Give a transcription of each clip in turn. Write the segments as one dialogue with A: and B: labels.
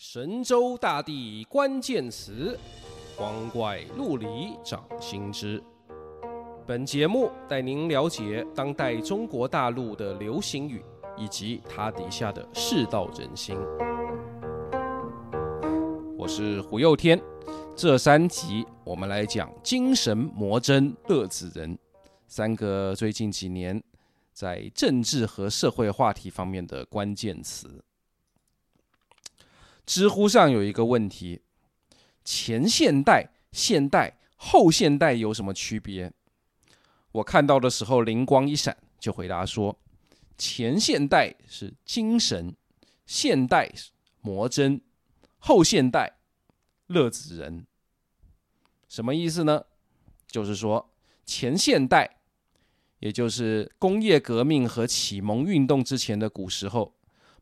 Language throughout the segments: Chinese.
A: 神州大地关键词，光怪陆离掌心之。本节目带您了解当代中国大陆的流行语以及它底下的世道人心。我是胡又天，这三集我们来讲精神魔针乐子人三个最近几年在政治和社会话题方面的关键词。知乎上有一个问题：前现代、现代、后现代有什么区别？我看到的时候灵光一闪，就回答说：前现代是精神，现代是魔针，后现代乐子人。什么意思呢？就是说前现代，也就是工业革命和启蒙运动之前的古时候。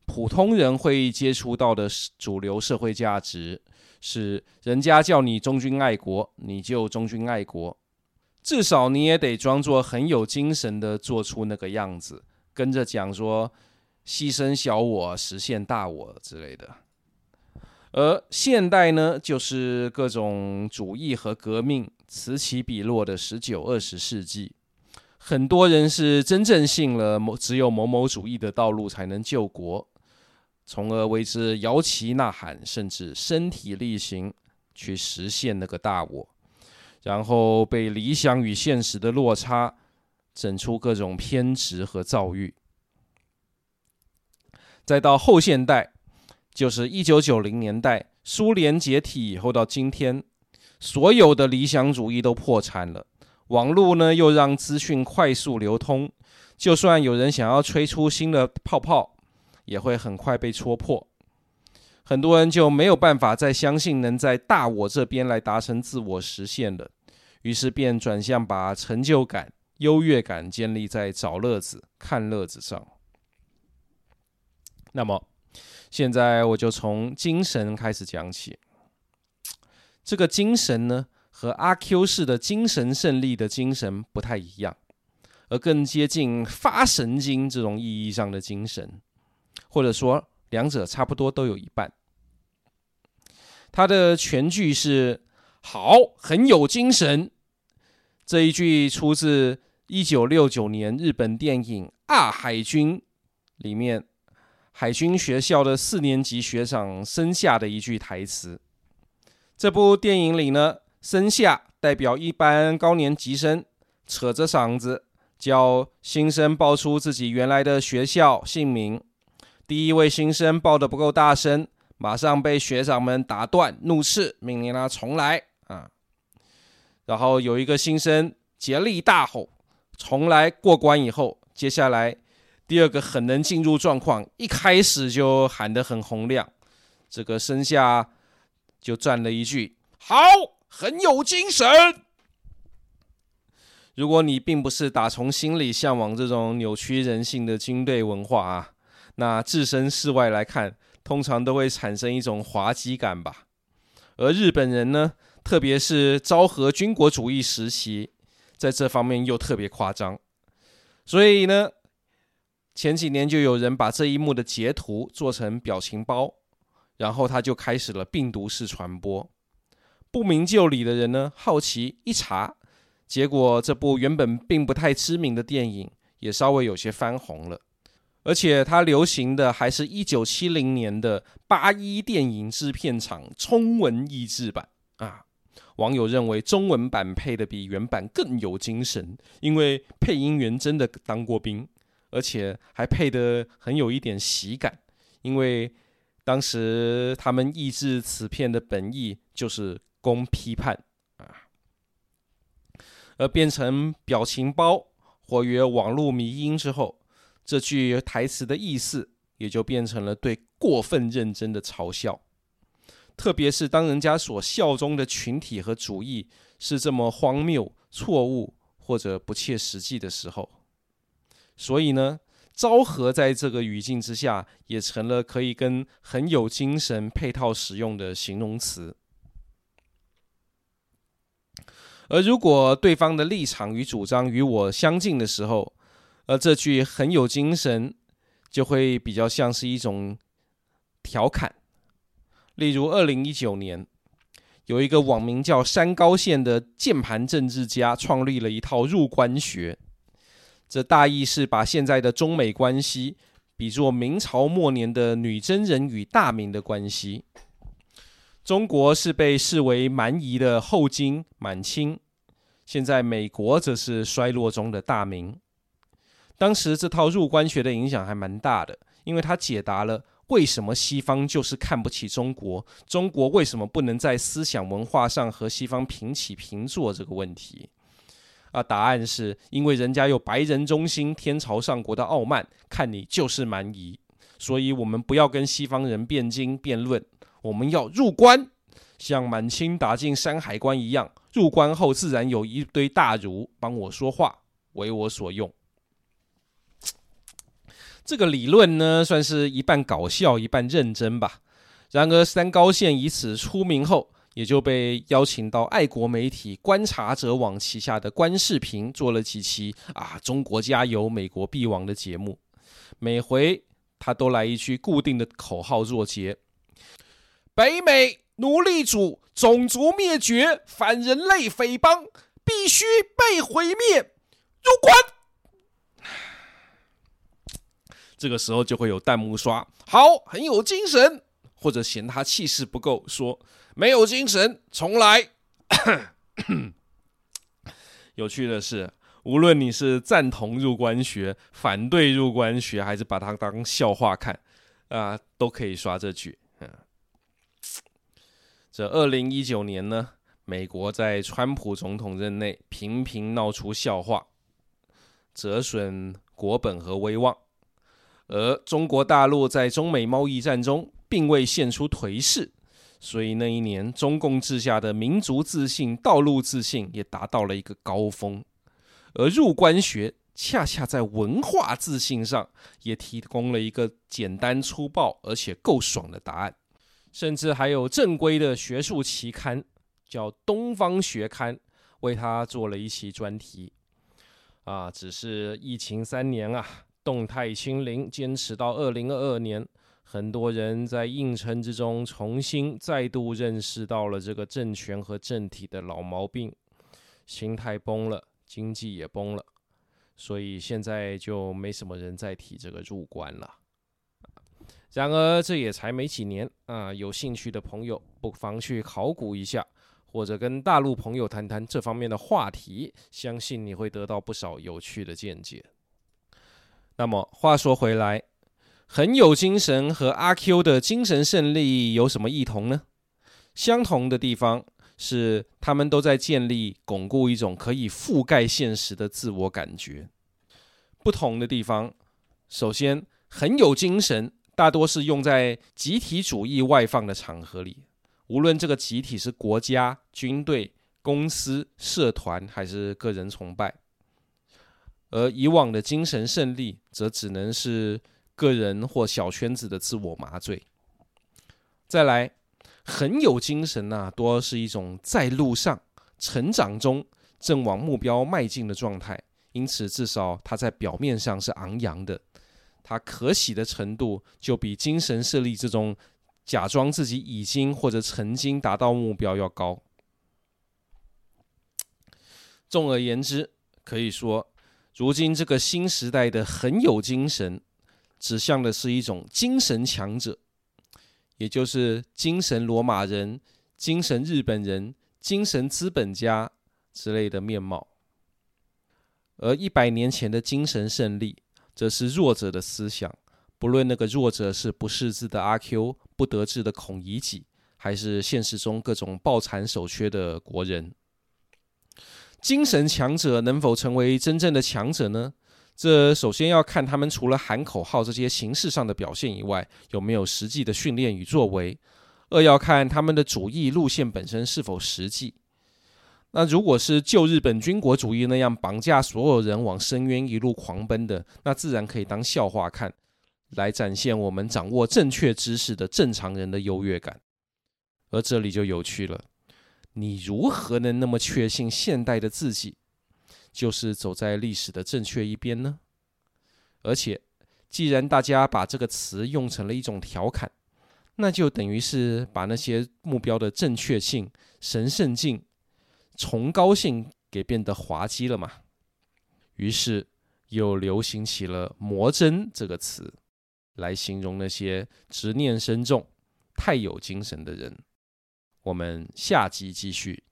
A: 普通人会接触到的主流社会价值是：人家叫你忠君爱国，你就忠君爱国，至少你也得装作很有精神的做出那个样子，跟着讲说牺牲小我，实现大我之类的。而现代呢，就是各种主义和革命此起彼落的十九、二十世纪，很多人是真正信了某只有某某主义的道路才能救国。从而为之摇旗呐喊，甚至身体力行去实现那个大我，然后被理想与现实的落差整出各种偏执和躁郁。再到后现代，就是一九九零年代苏联解体以后到今天，所有的理想主义都破产了。网络呢，又让资讯快速流通，就算有人想要吹出新的泡泡。也会很快被戳破，很多人就没有办法再相信能在大我这边来达成自我实现了，于是便转向把成就感、优越感建立在找乐子、看乐子上。那么，现在我就从精神开始讲起。这个精神呢，和阿 Q 式的精神胜利的精神不太一样，而更接近发神经这种意义上的精神。或者说，两者差不多都有一半。他的全句是“好，很有精神”。这一句出自一九六九年日本电影《啊，海军》里面海军学校的四年级学长生下的一句台词。这部电影里呢，生下代表一般高年级生，扯着嗓子叫新生报出自己原来的学校姓名。第一位新生报得不够大声，马上被学长们打断，怒斥，命令他重来啊。然后有一个新生竭力大吼，重来过关以后，接下来第二个很能进入状况，一开始就喊得很洪亮，这个生夏就赞了一句：“好，很有精神。”如果你并不是打从心里向往这种扭曲人性的军队文化啊。那置身事外来看，通常都会产生一种滑稽感吧。而日本人呢，特别是昭和军国主义时期，在这方面又特别夸张。所以呢，前几年就有人把这一幕的截图做成表情包，然后他就开始了病毒式传播。不明就里的人呢，好奇一查，结果这部原本并不太知名的电影，也稍微有些翻红了。而且它流行的还是一九七零年的八一电影制片厂中文译制版啊！网友认为中文版配的比原版更有精神，因为配音员真的当过兵，而且还配得很有一点喜感，因为当时他们译制此片的本意就是供批判啊，而变成表情包活跃网络迷因之后。这句台词的意思也就变成了对过分认真的嘲笑，特别是当人家所效忠的群体和主义是这么荒谬、错误或者不切实际的时候。所以呢，昭和在这个语境之下也成了可以跟很有精神配套使用的形容词。而如果对方的立场与主张与我相近的时候，而这句很有精神，就会比较像是一种调侃，例如二零一九年，有一个网名叫山高线的键盘政治家创立了一套入关学，这大意是把现在的中美关系比作明朝末年的女真人与大明的关系。中国是被视为蛮夷的后金满清，现在美国则是衰落中的大明。当时这套入关学的影响还蛮大的，因为它解答了为什么西方就是看不起中国，中国为什么不能在思想文化上和西方平起平坐这个问题。啊，答案是因为人家有白人中心、天朝上国的傲慢，看你就是蛮夷，所以我们不要跟西方人辩经辩论，我们要入关，像满清打进山海关一样，入关后自然有一堆大儒帮我说话，为我所用。这个理论呢，算是一半搞笑，一半认真吧。然而，三高线以此出名后，也就被邀请到爱国媒体观察者网旗下的观视频做了几期啊“中国加油，美国必亡”的节目。每回他都来一句固定的口号作结：“北美奴隶主种族灭绝，反人类匪帮必须被毁灭，入关。”这个时候就会有弹幕刷好，很有精神，或者嫌他气势不够，说没有精神，重来。有趣的是，无论你是赞同入关学、反对入关学，还是把它当笑话看，啊、都可以刷这句。这二零一九年呢，美国在川普总统任内频频闹出笑话，折损国本和威望。而中国大陆在中美贸易战中并未现出颓势，所以那一年中共治下的民族自信、道路自信也达到了一个高峰。而入关学恰恰在文化自信上也提供了一个简单粗暴而且够爽的答案，甚至还有正规的学术期刊叫《东方学刊》为他做了一期专题。啊，只是疫情三年啊。动态清零坚持到二零二二年，很多人在硬撑之中，重新再度认识到了这个政权和政体的老毛病，心态崩了，经济也崩了，所以现在就没什么人再提这个入关了。然而这也才没几年啊，有兴趣的朋友不妨去考古一下，或者跟大陆朋友谈谈这方面的话题，相信你会得到不少有趣的见解。那么话说回来，很有精神和阿 Q 的精神胜利有什么异同呢？相同的地方是，他们都在建立、巩固一种可以覆盖现实的自我感觉。不同的地方，首先，很有精神大多是用在集体主义外放的场合里，无论这个集体是国家、军队、公司、社团还是个人崇拜。而以往的精神胜利，则只能是个人或小圈子的自我麻醉。再来，很有精神呐、多是一种在路上、成长中，正往目标迈进的状态。因此，至少它在表面上是昂扬的，它可喜的程度，就比精神胜利这种假装自己已经或者曾经达到目标要高。总而言之，可以说。如今这个新时代的很有精神，指向的是一种精神强者，也就是精神罗马人、精神日本人、精神资本家之类的面貌。而一百年前的精神胜利，则是弱者的思想，不论那个弱者是不识字的阿 Q、不得志的孔乙己，还是现实中各种抱残守缺的国人。精神强者能否成为真正的强者呢？这首先要看他们除了喊口号这些形式上的表现以外，有没有实际的训练与作为；二要看他们的主义路线本身是否实际。那如果是旧日本军国主义那样绑架所有人往深渊一路狂奔的，那自然可以当笑话看，来展现我们掌握正确知识的正常人的优越感。而这里就有趣了。你如何能那么确信现代的自己就是走在历史的正确一边呢？而且，既然大家把这个词用成了一种调侃，那就等于是把那些目标的正确性、神圣性、崇高性给变得滑稽了嘛。于是又流行起了“魔怔”这个词，来形容那些执念深重、太有精神的人。我们下集继续。